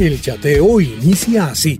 El chateo inicia así.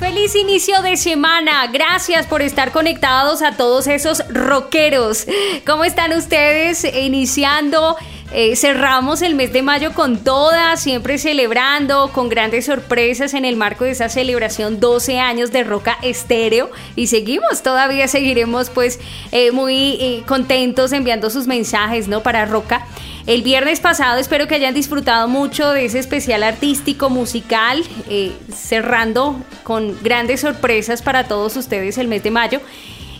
Feliz inicio de semana. Gracias por estar conectados a todos esos rockeros. ¿Cómo están ustedes iniciando eh, cerramos el mes de mayo con todas, siempre celebrando, con grandes sorpresas en el marco de esa celebración 12 años de Roca Estéreo y seguimos, todavía seguiremos pues eh, muy eh, contentos enviando sus mensajes, ¿no? Para Roca. El viernes pasado espero que hayan disfrutado mucho de ese especial artístico musical, cerrando con grandes sorpresas para todos ustedes el mes de mayo.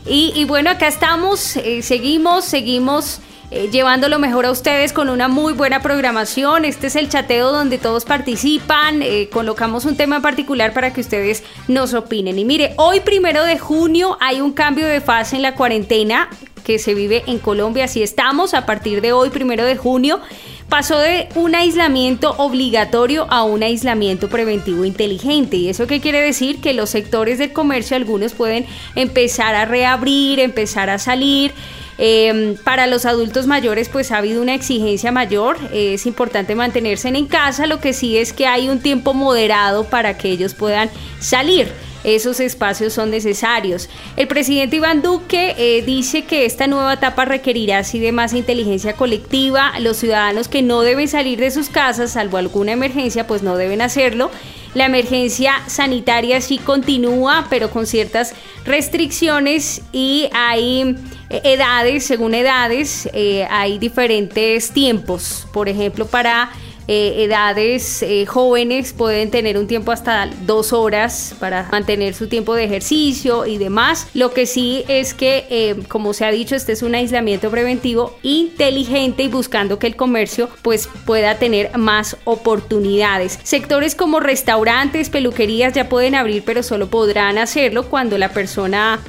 Y, y bueno, acá estamos, seguimos, seguimos eh, llevando lo mejor a ustedes con una muy buena programación. Este es el chateo donde todos participan. Eh, colocamos un tema en particular para que ustedes nos opinen. Y mire, hoy primero de junio hay un cambio de fase en la cuarentena que se vive en Colombia. Así estamos a partir de hoy primero de junio pasó de un aislamiento obligatorio a un aislamiento preventivo inteligente. ¿Y eso qué quiere decir? Que los sectores del comercio, algunos pueden empezar a reabrir, empezar a salir. Em, para los adultos mayores pues ha habido una exigencia mayor, es importante mantenerse en casa, lo que sí es que hay un tiempo moderado para que ellos puedan salir esos espacios son necesarios. El presidente Iván Duque eh, dice que esta nueva etapa requerirá así de más inteligencia colectiva. Los ciudadanos que no deben salir de sus casas, salvo alguna emergencia, pues no deben hacerlo. La emergencia sanitaria sí continúa, pero con ciertas restricciones y hay edades, según edades, eh, hay diferentes tiempos. Por ejemplo, para eh, edades eh, jóvenes pueden tener un tiempo hasta dos horas para mantener su tiempo de ejercicio y demás. Lo que sí es que, eh, como se ha dicho, este es un aislamiento preventivo inteligente y buscando que el comercio pues pueda tener más oportunidades. Sectores como restaurantes, peluquerías ya pueden abrir, pero solo podrán hacerlo cuando la persona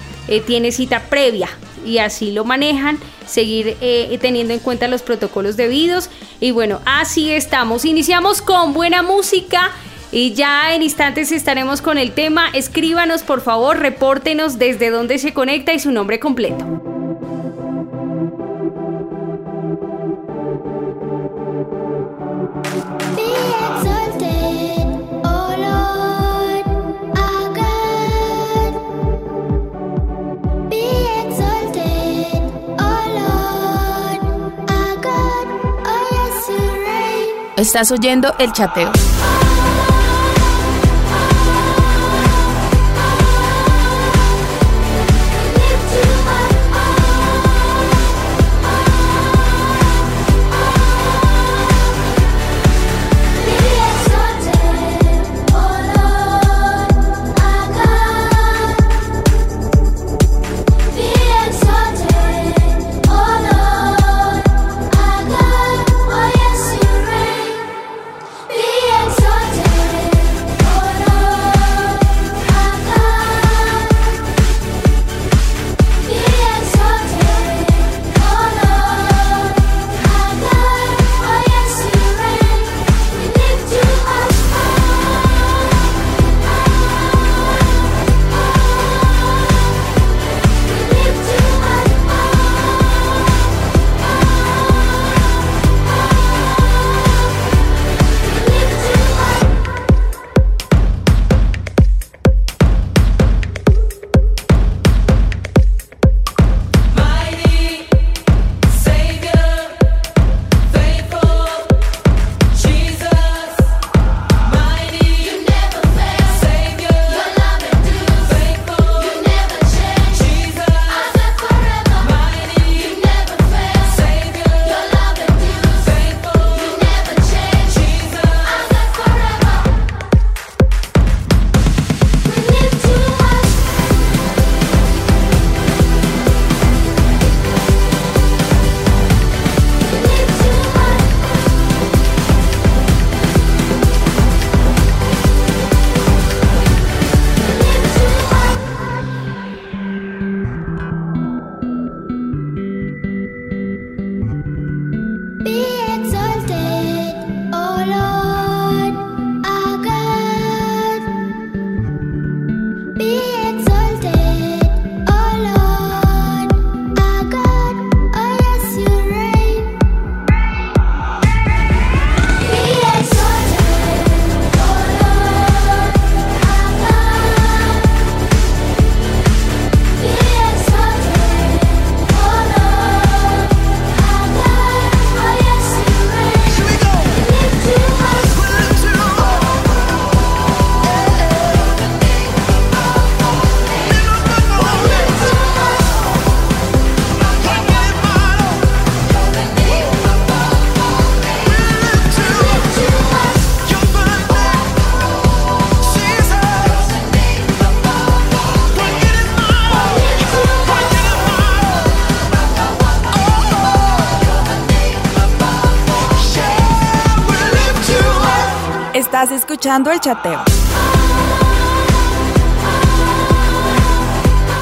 tiene cita previa y así lo manejan, seguir eh, teniendo en cuenta los protocolos debidos. Y bueno, así estamos. Iniciamos con buena música. Y ya en instantes estaremos con el tema. Escríbanos, por favor, repórtenos desde dónde se conecta y su nombre completo. Estás oyendo el chateo.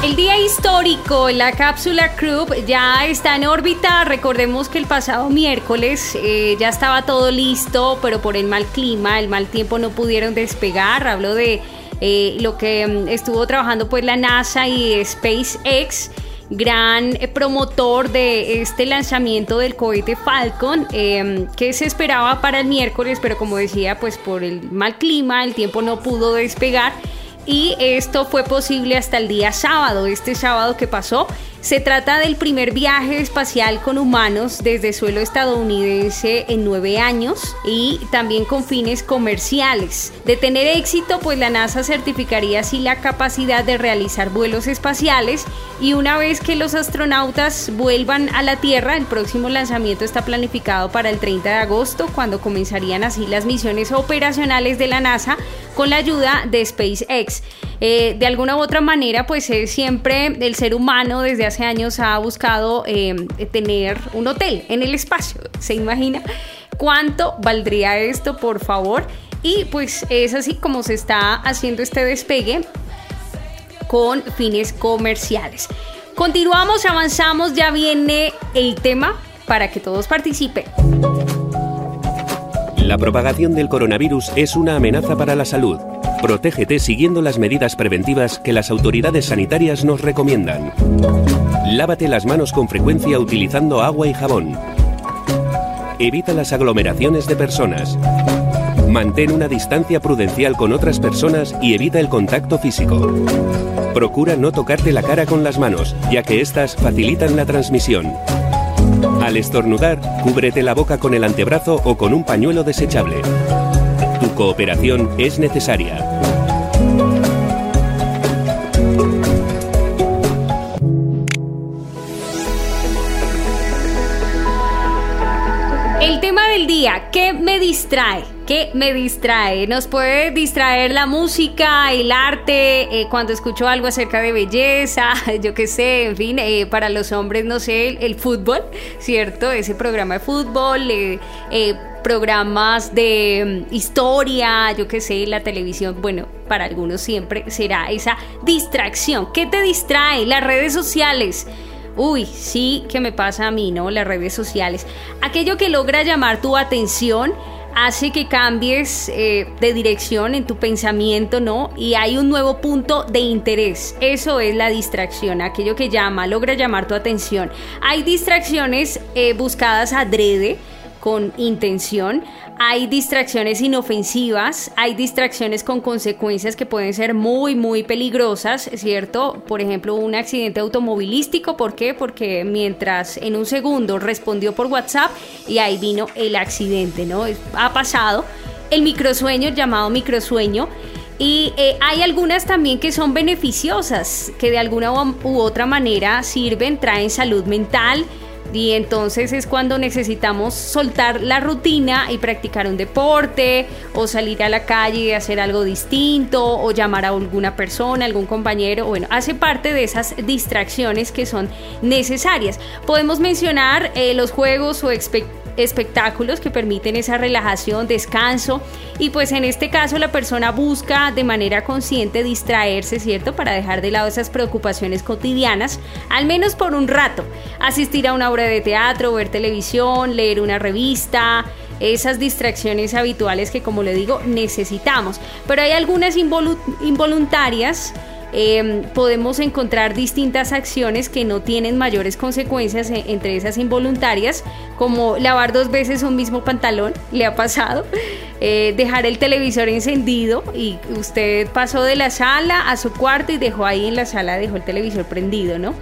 El día histórico, la cápsula Crew ya está en órbita. Recordemos que el pasado miércoles eh, ya estaba todo listo, pero por el mal clima, el mal tiempo no pudieron despegar. Hablo de eh, lo que mm, estuvo trabajando pues la NASA y SpaceX gran eh, promotor de este lanzamiento del cohete Falcon em, que se esperaba para el miércoles pero como decía pues por el mal clima el tiempo no pudo despegar y esto fue posible hasta el día sábado, este sábado que pasó. Se trata del primer viaje espacial con humanos desde suelo estadounidense en nueve años y también con fines comerciales. De tener éxito, pues la NASA certificaría así la capacidad de realizar vuelos espaciales y una vez que los astronautas vuelvan a la Tierra, el próximo lanzamiento está planificado para el 30 de agosto, cuando comenzarían así las misiones operacionales de la NASA con la ayuda de SpaceX. Eh, de alguna u otra manera, pues siempre el ser humano desde hace años ha buscado eh, tener un hotel en el espacio. ¿Se imagina cuánto valdría esto, por favor? Y pues es así como se está haciendo este despegue con fines comerciales. Continuamos, avanzamos, ya viene el tema para que todos participen. La propagación del coronavirus es una amenaza para la salud. Protégete siguiendo las medidas preventivas que las autoridades sanitarias nos recomiendan. Lávate las manos con frecuencia utilizando agua y jabón. Evita las aglomeraciones de personas. Mantén una distancia prudencial con otras personas y evita el contacto físico. Procura no tocarte la cara con las manos, ya que éstas facilitan la transmisión. Al estornudar, cúbrete la boca con el antebrazo o con un pañuelo desechable. Tu cooperación es necesaria. ¿Qué me distrae? ¿Qué me distrae? Nos puede distraer la música, el arte, eh, cuando escucho algo acerca de belleza, yo qué sé, en fin, eh, para los hombres, no sé, el, fútbol, ¿cierto? Ese programa de fútbol, eh, programas de mm, historia, yo qué sé, la televisión, bueno, para algunos siempre será esa distracción. ¿Qué te distrae? Las redes sociales. Uy, sí que me pasa a mí, ¿no? Las redes sociales. Aquello que logra llamar tu atención hace que cambies eh, de dirección en tu pensamiento, ¿no? Y hay un nuevo punto de interés. Eso es la distracción, aquello que llama, logra llamar tu atención. Hay distracciones eh, buscadas adrede con intención, hay distracciones inofensivas, hay distracciones con consecuencias que pueden ser muy, muy peligrosas, ¿cierto? Por ejemplo, un accidente automovilístico, ¿por qué? Porque mientras en un segundo respondió por WhatsApp y ahí vino el accidente, ¿no? Ha pasado el microsueño, llamado microsueño. Y eh, hay algunas también que son beneficiosas, que de alguna u otra manera sirven, traen salud mental, y entonces es cuando necesitamos soltar la rutina y practicar un deporte o salir a la calle y hacer algo distinto o llamar a alguna persona, algún compañero. Bueno, hace parte de esas distracciones que son necesarias. Podemos mencionar eh, los juegos o expectativas espectáculos que permiten esa relajación, descanso. Y pues en este caso la persona busca de manera consciente distraerse, ¿cierto? Para dejar de lado esas preocupaciones cotidianas, al menos por un rato, asistir a una obra de teatro, ver televisión, leer una revista, esas distracciones habituales que como le digo necesitamos, pero hay algunas involuntarias Em, podemos encontrar distintas acciones que no tienen mayores consecuencias e, entre esas involuntarias, como lavar dos veces un mismo pantalón, le ha pasado, eh, dejar el televisor encendido y usted pasó de la sala a su cuarto y dejó ahí en la sala, dejó el televisor prendido, ¿no?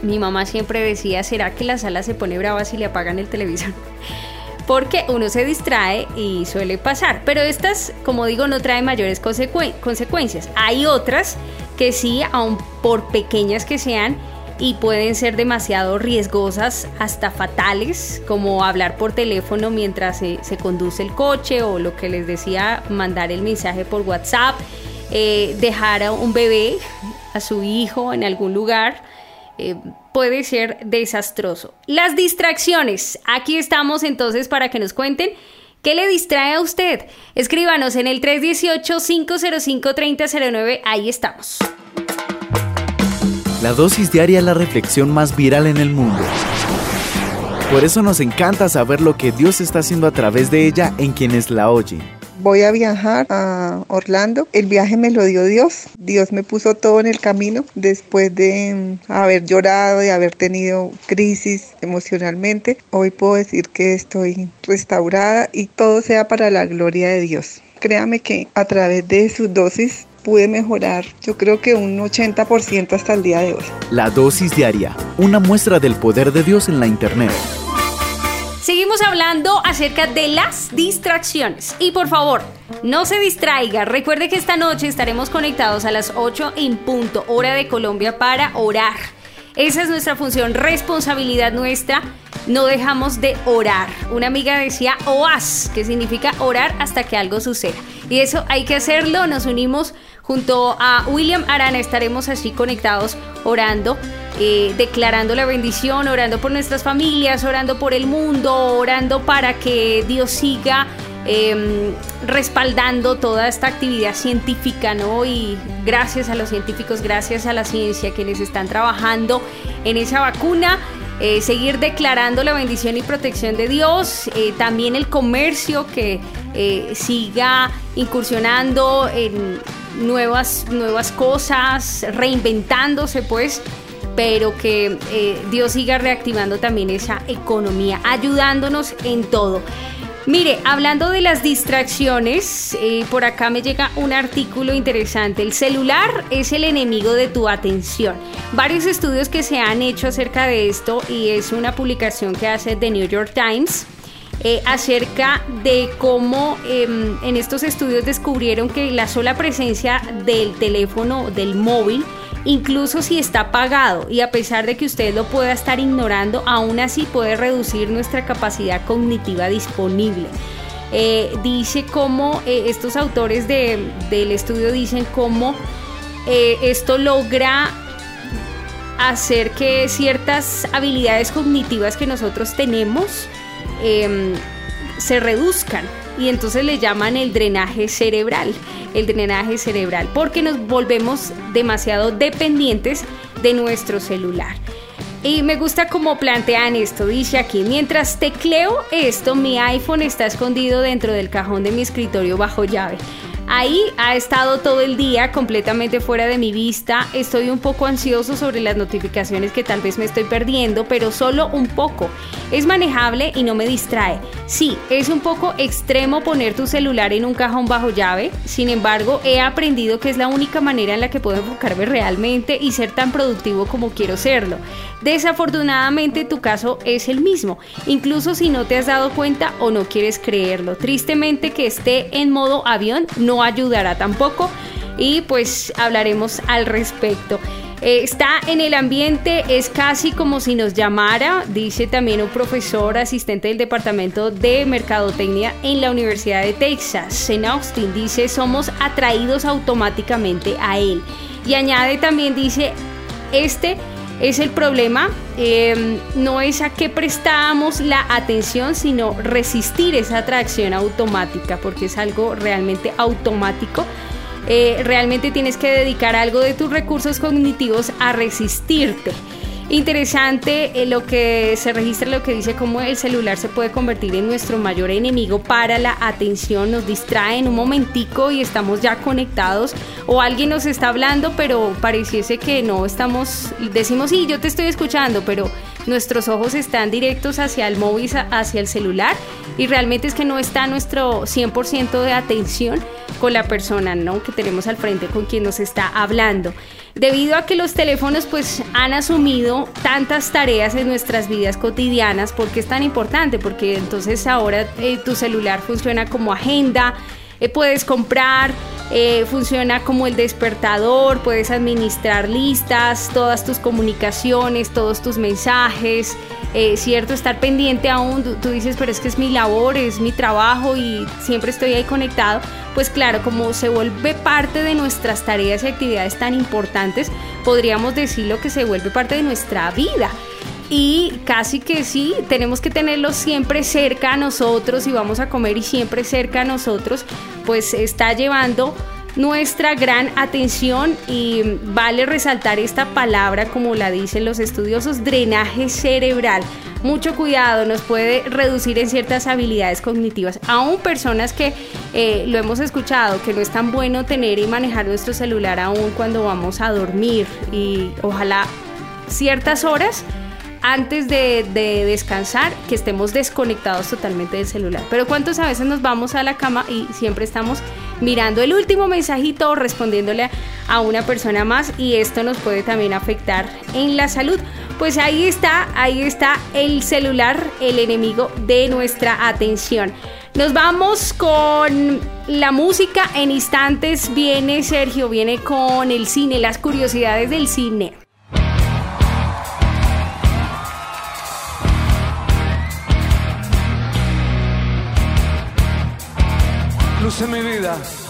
Mi mamá siempre decía, ¿será que la sala se pone brava si le apagan el televisor? porque uno se distrae y suele pasar. Pero estas, como digo, no traen mayores consecuencias. Hay otras que sí, aun por pequeñas que sean, y pueden ser demasiado riesgosas, hasta fatales, como hablar por teléfono mientras se, conduce el coche o lo que les decía, mandar el mensaje por WhatsApp, eh, dejar a un bebé, a su hijo en algún lugar. Eh, puede ser desastroso. Las distracciones. Aquí estamos entonces para que nos cuenten ¿Qué le distrae a usted? Escríbanos en el 318-505-3009. Ahí estamos. La dosis diaria es la reflexión más viral en el mundo. Por eso nos encanta saber lo que Dios está haciendo a través de ella en quienes la oyen. Voy a viajar a Orlando. El viaje me lo dio Dios. Dios me puso todo en el camino después de mm, haber llorado, y haber tenido crisis emocionalmente. Hoy puedo decir que estoy restaurada y todo sea para la gloria de Dios. Créame que a través de sus dosis pude mejorar, yo creo que un 80% hasta el día de hoy. La dosis diaria, una muestra del poder de Dios en la Internet. Seguimos hablando acerca de las distracciones. Y por favor, no se distraiga. Recuerde que esta noche estaremos conectados a las 8 en punto, hora de Colombia, para orar. Esa es nuestra función, responsabilidad nuestra. No dejamos de orar. Una amiga decía OAS, que significa orar hasta que algo suceda. Y eso hay que hacerlo. Nos unimos Junto a William Arana estaremos así conectados orando, eh, declarando la bendición, orando por nuestras familias, orando por el mundo, orando para que Dios siga em, respaldando toda esta actividad científica, ¿no? Y gracias a los científicos, gracias a la ciencia que les están trabajando en esa vacuna. Eh, seguir declarando la bendición y protección de Dios, eh, también el comercio que siga incursionando en nuevas, nuevas cosas, reinventándose pues, pero que eh, Dios siga reactivando también esa economía, ayudándonos en todo. Mire, hablando de las distracciones, eh, por acá me llega un artículo interesante. El celular es el enemigo de tu atención. Varios estudios que se han hecho acerca de esto y es una publicación que hace The New York Times eh, acerca de cómo em, en estos estudios descubrieron que la sola presencia del teléfono, del móvil, incluso si está apagado y a pesar de que usted lo pueda estar ignorando, aún así puede reducir nuestra capacidad cognitiva disponible. Eh, dice cómo eh, estos autores del estudio dicen cómo esto logra hacer que ciertas habilidades cognitivas que nosotros tenemos Em, se reduzcan y entonces le llaman el drenaje cerebral, el drenaje cerebral, porque nos volvemos demasiado dependientes de nuestro celular. Y me gusta cómo plantean esto, dice aquí, mientras tecleo esto, mi iPhone está escondido dentro del cajón de mi escritorio bajo llave. Ahí ha estado todo el día completamente fuera de mi vista. Estoy un poco ansioso sobre las notificaciones que tal vez me estoy perdiendo, pero solo un poco. Es manejable y no me distrae. Sí, es un poco extremo poner tu celular en un cajón bajo llave. Sin embargo, he aprendido que es la única manera en la que puedo enfocarme realmente y ser tan productivo como quiero serlo. Desafortunadamente tu caso es el mismo, incluso si no te has dado cuenta o no quieres creerlo. Tristemente que esté en modo avión no ayudará tampoco y pues hablaremos al respecto. Eh, está en el ambiente, es casi como si nos llamara, dice también un profesor asistente del Departamento de Mercadotecnia en la Universidad de Texas, en Austin. Dice, somos atraídos automáticamente a él. Y añade también, dice, este es el problema, em, no es a qué prestamos la atención, sino resistir esa atracción automática, porque es algo realmente automático. Eh, realmente tienes que dedicar algo de tus recursos cognitivos a resistirte. Interesante eh, lo que se registra, lo que dice cómo el celular se puede convertir en nuestro mayor enemigo para la atención, nos distrae en un momentico y estamos ya conectados. O alguien nos está hablando, pero pareciese que no estamos, decimos sí, yo te estoy escuchando, pero nuestros ojos están directos hacia el móvil, hacia el celular y realmente es que no está nuestro 100% de atención con la persona ¿no? que tenemos al frente con quien nos está hablando debido a que los teléfonos pues han asumido tantas tareas en nuestras vidas cotidianas, ¿por qué es tan importante? Porque entonces ahora eh, tu celular funciona como agenda, eh, puedes comprar, eh, funciona como el despertador, puedes administrar listas, todas tus comunicaciones, todos tus mensajes, cierto, estar pendiente aún, tú, dices, pero es que es mi labor, es mi trabajo y siempre estoy ahí conectado, pues claro, como se vuelve parte de nuestras tareas y actividades tan importantes, podríamos decirlo que se vuelve parte de nuestra vida. Y casi que sí, tenemos que tenerlo siempre cerca a nosotros y vamos a comer y siempre cerca a nosotros, pues está llevando nuestra gran atención y vale resaltar esta palabra como la dicen los estudiosos, drenaje cerebral. Mucho cuidado, nos puede reducir en ciertas habilidades cognitivas. Aún personas que eh, lo hemos escuchado, que no es tan bueno tener y manejar nuestro celular aún cuando vamos a dormir y ojalá ciertas horas antes de, descansar que estemos desconectados totalmente del celular. Pero ¿cuántos a veces nos vamos a la cama y siempre estamos mirando el último mensajito o respondiéndole a una persona más y esto nos puede también afectar en la salud? Pues ahí está, ahí está el celular, el enemigo de nuestra atención. Nos vamos con la música. En instantes viene Sergio, viene con el cine, las curiosidades del cine. Luce mi vida. Yo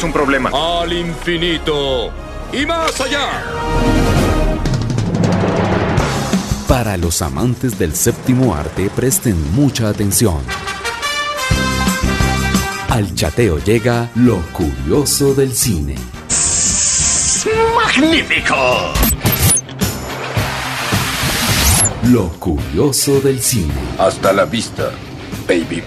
tenemos un problema. Al infinito y más allá. Para los amantes del séptimo arte, presten mucha atención. Al chateo llega lo curioso del cine. ¡Magnífico! Lo curioso del cine. Hasta la vista, baby.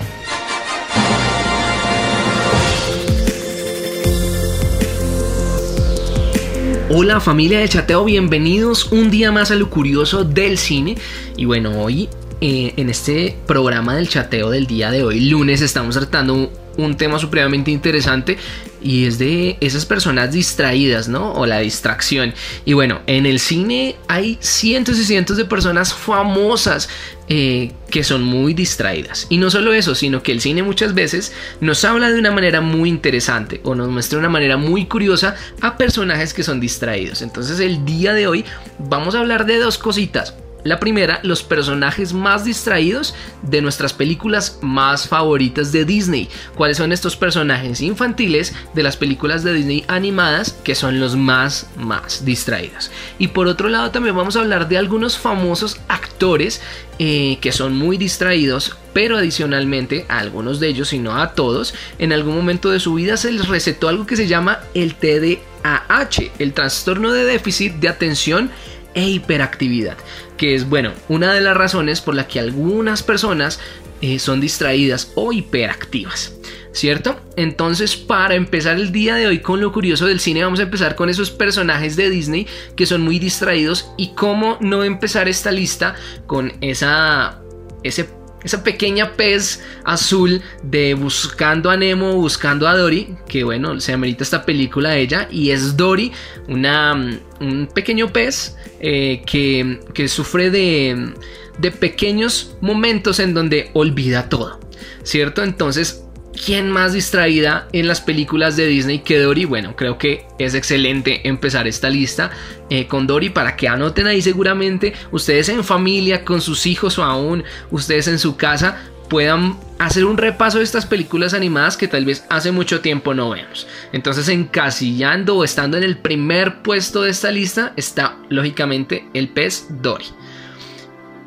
Hola familia de chateo, bienvenidos un día más a lo curioso del cine. Y bueno, hoy eh, en este programa del chateo del día de hoy, lunes, estamos tratando un tema supremamente interesante y es de esas personas distraídas, ¿no? O la distracción. Y bueno, en el cine hay cientos y cientos de personas famosas eh, que son muy distraídas. Y no solo eso, sino que el cine muchas veces nos habla de una manera muy interesante o nos muestra de una manera muy curiosa a personajes que son distraídos. Entonces el día de hoy vamos a hablar de dos cositas. La primera, los personajes más distraídos de nuestras películas más favoritas de Disney. ¿Cuáles son estos personajes infantiles de las películas de Disney animadas que son los más, más distraídos? Y por otro lado también vamos a hablar de algunos famosos actores eh, que son muy distraídos, pero adicionalmente a algunos de ellos, y no a todos, en algún momento de su vida se les recetó algo que se llama el TDAH, el trastorno de déficit de atención e hiperactividad, que es, bueno, una de las razones por la que algunas personas eh, son distraídas o hiperactivas. ¿Cierto? Entonces, para empezar el día de hoy con lo curioso del cine, vamos a empezar con esos personajes de Disney que son muy distraídos y cómo no empezar esta lista con esa, ese esa pequeña pez azul de Buscando a Nemo, Buscando a Dory, que bueno, se amerita esta película de ella, y es Dory, una, un pequeño pez eh, que, que, sufre de, de pequeños momentos en donde olvida todo, ¿cierto? Entonces ¿Quién más distraída en las películas de Disney que Dory? Bueno, creo que es excelente empezar esta lista eh, con Dory para que anoten ahí seguramente ustedes en familia, con sus hijos o aún ustedes en su casa puedan hacer un repaso de estas películas animadas que tal vez hace mucho tiempo no vemos. Entonces encasillando o estando en el primer puesto de esta lista está lógicamente el pez Dory.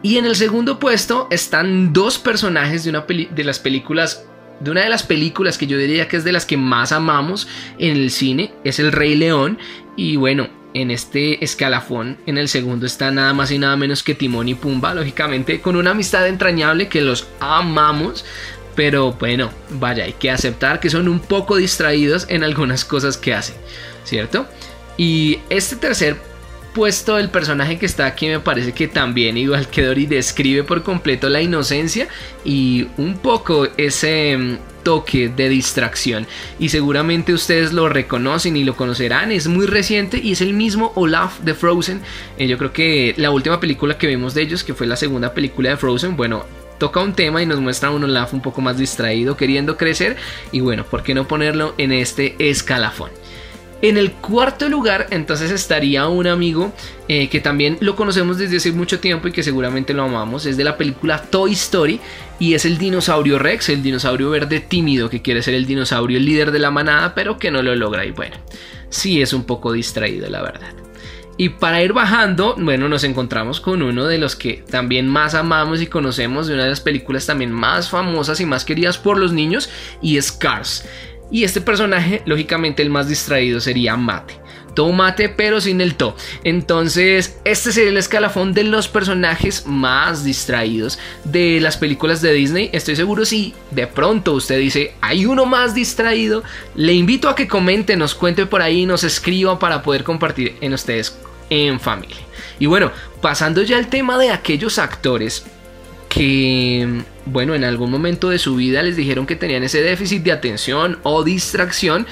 Y en el segundo puesto están dos personajes de, una de las películas de una de las películas que yo diría que es de las que más amamos en el cine, es El Rey León. Y bueno, en este escalafón, en el segundo está nada más y nada menos que Timón y Pumba, lógicamente con una amistad entrañable que los amamos. Pero bueno, vaya, hay que aceptar que son un poco distraídos en algunas cosas que hacen, ¿cierto? Y este tercer puesto el personaje que está aquí me parece que también, igual que Dory, describe por completo la inocencia y un poco ese mm, toque de distracción. Y seguramente ustedes lo reconocen y lo conocerán. Es muy reciente y es el mismo Olaf de Frozen. Eh, yo creo que la última película que vimos de ellos que fue la segunda película de Frozen bueno toca un tema y nos muestra a un Olaf un poco más distraído queriendo crecer y bueno por qué no ponerlo en este escalafón en el cuarto lugar, entonces estaría un amigo eh, que también lo conocemos desde hace mucho tiempo y que seguramente lo amamos. Es de la película Toy Story y es el dinosaurio Rex, el dinosaurio verde tímido que quiere ser el dinosaurio líder de la manada, pero que no lo logra. Y bueno, sí es un poco distraído, la verdad. Y para ir bajando, bueno, nos encontramos con uno de los que también más amamos y conocemos, de una de las películas también más famosas y más queridas por los niños, y es Cars. Y este personaje, lógicamente, el más distraído sería Mate. Todo mate, pero sin el to. Entonces, este sería el escalafón de los personajes más distraídos de las películas de Disney. Estoy seguro si de pronto usted dice, hay uno más distraído, le invito a que comente, nos cuente por ahí, nos escriba para poder compartir en ustedes en familia. Y bueno, pasando ya al tema de aquellos actores que, bueno, en algún momento de su vida les dijeron que tenían ese déficit de atención o distracción.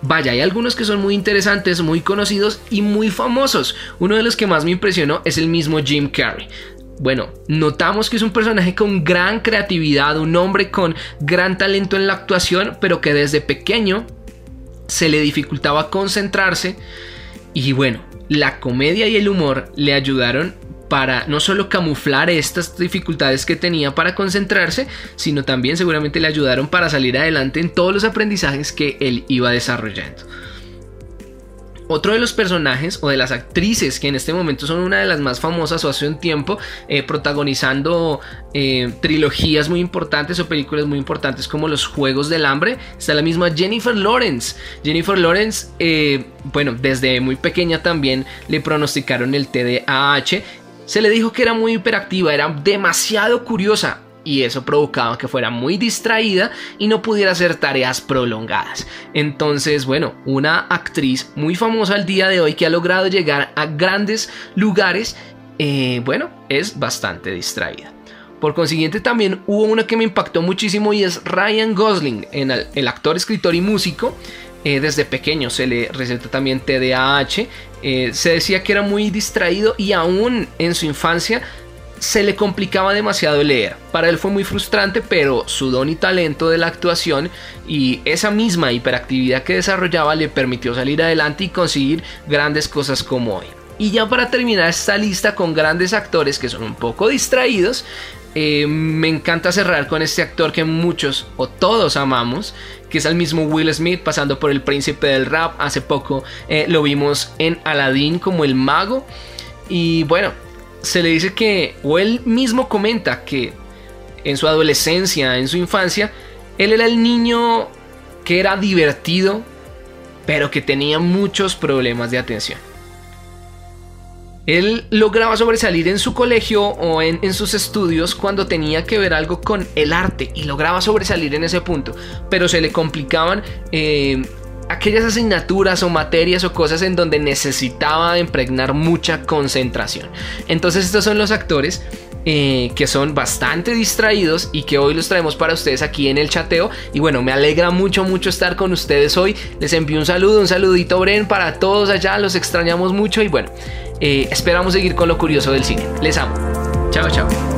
Vaya, hay algunos que son muy interesantes, muy conocidos y muy famosos. Uno de los que más me impresionó es el mismo Jim Carrey. Bueno, notamos que es un personaje con gran creatividad, un hombre con gran talento en la actuación, pero que desde pequeño se le dificultaba concentrarse. Y bueno, la comedia y el humor le ayudaron para no solo camuflar estas dificultades que tenía para concentrarse, sino también seguramente le ayudaron para salir adelante en todos los aprendizajes que él iba desarrollando. Otro de los personajes o de las actrices que en este momento son una de las más famosas o hace un tiempo eh, protagonizando eh, trilogías muy importantes o películas muy importantes como Los Juegos del Hambre está la misma Jennifer Lawrence. Jennifer Lawrence, eh, bueno, desde muy pequeña también le pronosticaron el TDAH. Se le dijo que era muy hiperactiva, era demasiado curiosa y eso provocaba que fuera muy distraída y no pudiera hacer tareas prolongadas. Entonces, bueno, una actriz muy famosa al día de hoy que ha logrado llegar a grandes lugares, eh, bueno, es bastante distraída. Por consiguiente también hubo una que me impactó muchísimo y es Ryan Gosling, el, actor, escritor y músico. Eh, desde pequeño se le recetó también TDAH. Eh, se decía que era muy distraído y aún en su infancia se le complicaba demasiado leer. Para él fue muy frustrante, pero su don y talento de la actuación y esa misma hiperactividad que desarrollaba le permitió salir adelante y conseguir grandes cosas como hoy. Y ya para terminar esta lista con grandes actores que son un poco distraídos, eh, me encanta cerrar con este actor que muchos o todos amamos, que es el mismo Will Smith pasando por el príncipe del rap. Hace poco eh, lo vimos en Aladdin como el mago. Y bueno, se le dice que, o él mismo comenta que en su adolescencia, en su infancia, él era el niño que era divertido, pero que tenía muchos problemas de atención. Él lograba sobresalir en su colegio o en, sus estudios cuando tenía que ver algo con el arte y lograba sobresalir en ese punto, pero se le complicaban eh, aquellas asignaturas o materias o cosas en donde necesitaba impregnar mucha concentración. Entonces estos son los actores eh, que son bastante distraídos y que hoy los traemos para ustedes aquí en el chateo. Y bueno, me alegra mucho, mucho estar con ustedes hoy. Les envío un saludo, un saludito Bren para todos allá, los extrañamos mucho y bueno, eh, esperamos seguir con lo curioso del cine. Les amo. Chao, chao.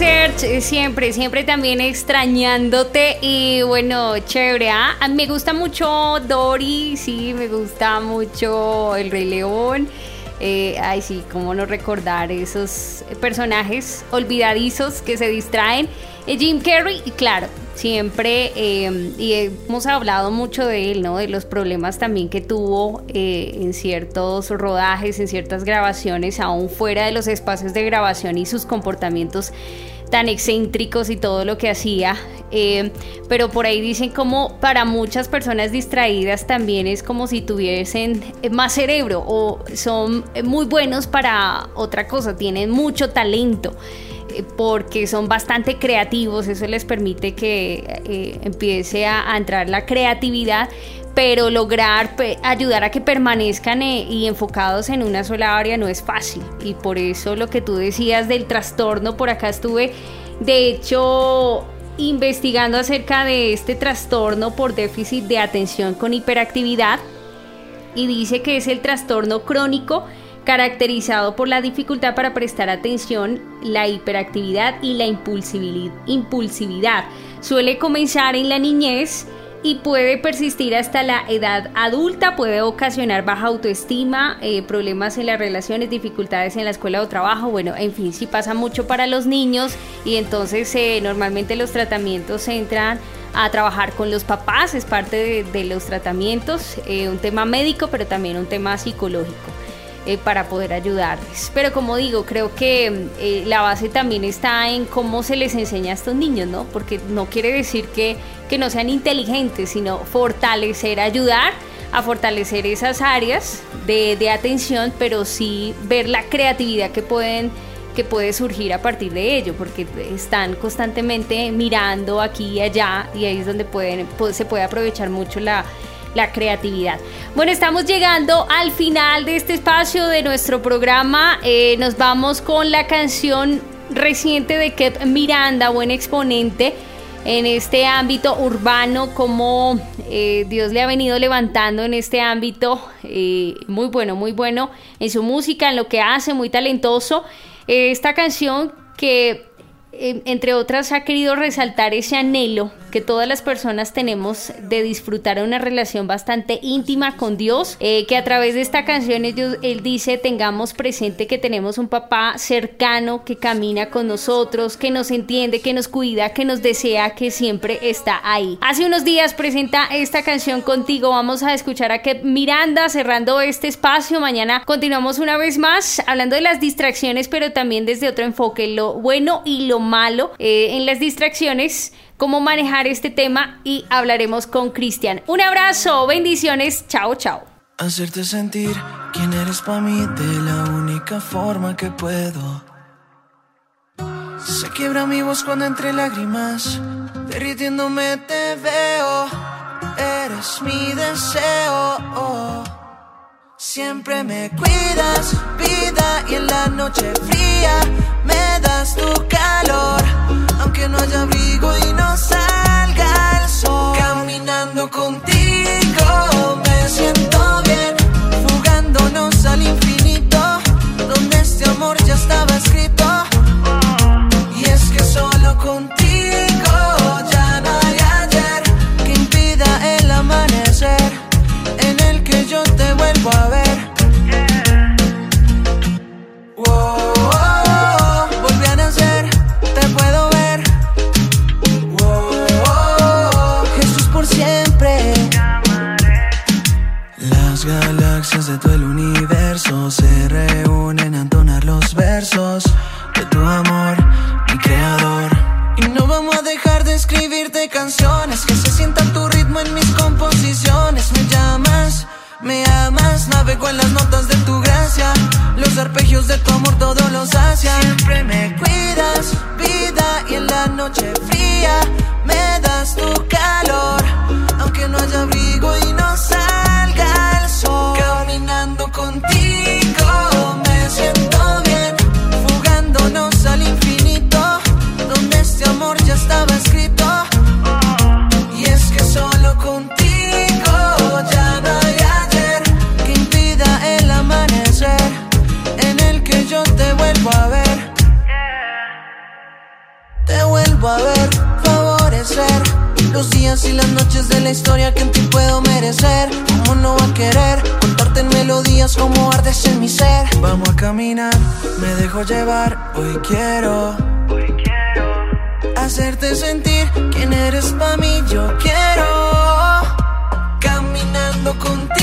Serge, siempre, siempre también extrañándote y bueno, chévere, ¿ah? me gusta mucho Dory, sí, me gusta mucho El Rey León. Eh, ay, sí, cómo no recordar esos personajes olvidadizos que se distraen. Eh, Jim Carrey, claro, siempre, em, y hemos hablado mucho de él, ¿no? De los problemas también que tuvo eh, en ciertos rodajes, en ciertas grabaciones, aún fuera de los espacios de grabación y sus comportamientos tan excéntricos y todo lo que hacía. Em, pero por ahí dicen como para muchas personas distraídas también es como si tuviesen más cerebro o son muy buenos para otra cosa, tienen mucho talento porque son bastante creativos, eso les permite que eh, empiece a, entrar la creatividad, pero lograr ayudar a que permanezcan eh, y enfocados en una sola área no es fácil. Y por eso lo que tú decías del trastorno, por acá estuve, de hecho, investigando acerca de este trastorno por déficit de atención con hiperactividad, y dice que es el trastorno crónico caracterizado por la dificultad para prestar atención, la hiperactividad y la impulsividad. Suele comenzar en la niñez y puede persistir hasta la edad adulta, puede ocasionar baja autoestima, eh, problemas en las relaciones, dificultades en la escuela o trabajo, bueno, en fin, sí pasa mucho para los niños y entonces eh, normalmente los tratamientos entran a trabajar con los papás, es parte de, los tratamientos, eh, un tema médico, pero también un tema psicológico. Eh, para poder ayudarles. Pero como digo, creo que eh, la base también está en cómo se les enseña a estos niños, ¿no? Porque no quiere decir que, que no sean inteligentes, sino fortalecer, ayudar a fortalecer esas áreas de, de atención, pero sí ver la creatividad que pueden que puede surgir a partir de ello, porque están constantemente mirando aquí y allá y ahí es donde pueden, se puede aprovechar mucho la, la creatividad. Bueno, estamos llegando al final de este espacio de nuestro programa. Eh, nos vamos con la canción reciente de Kep Miranda, buen exponente en este ámbito urbano, como eh, Dios le ha venido levantando en este ámbito, eh, muy bueno, muy bueno en su música, en lo que hace, muy talentoso. esta canción que entre otras, ha querido resaltar ese anhelo que todas las personas tenemos de disfrutar una relación bastante íntima con Dios, eh, que a través de esta canción él dice tengamos presente que tenemos un papá cercano que camina con nosotros, que nos entiende, que nos cuida, que nos desea, que siempre está ahí. Hace unos días presenta esta canción contigo, vamos a escuchar a que Miranda cerrando este espacio, mañana continuamos una vez más hablando de las distracciones, pero también desde otro enfoque, lo bueno y lo malo eh, en las distracciones cómo manejar este tema y hablaremos con Cristian. Un abrazo, bendiciones, chao, chao. Hacerte sentir quién eres para mí de la única forma que puedo. Se quiebra mi voz cuando entre lágrimas, derritiéndome te veo. Eres mi deseo. Siempre me cuidas, vida, y en la noche fría me das tu calor. Aunque no haya abrigo y no salga el sol. Caminando contigo los días y las noches de la historia que en ti puedo merecer. ¿Cómo no va a querer contarte en melodías como ardes en mi ser? Vamos a caminar, me dejo llevar, hoy quiero. Hacerte sentir quién eres para mí, yo quiero. Caminando contigo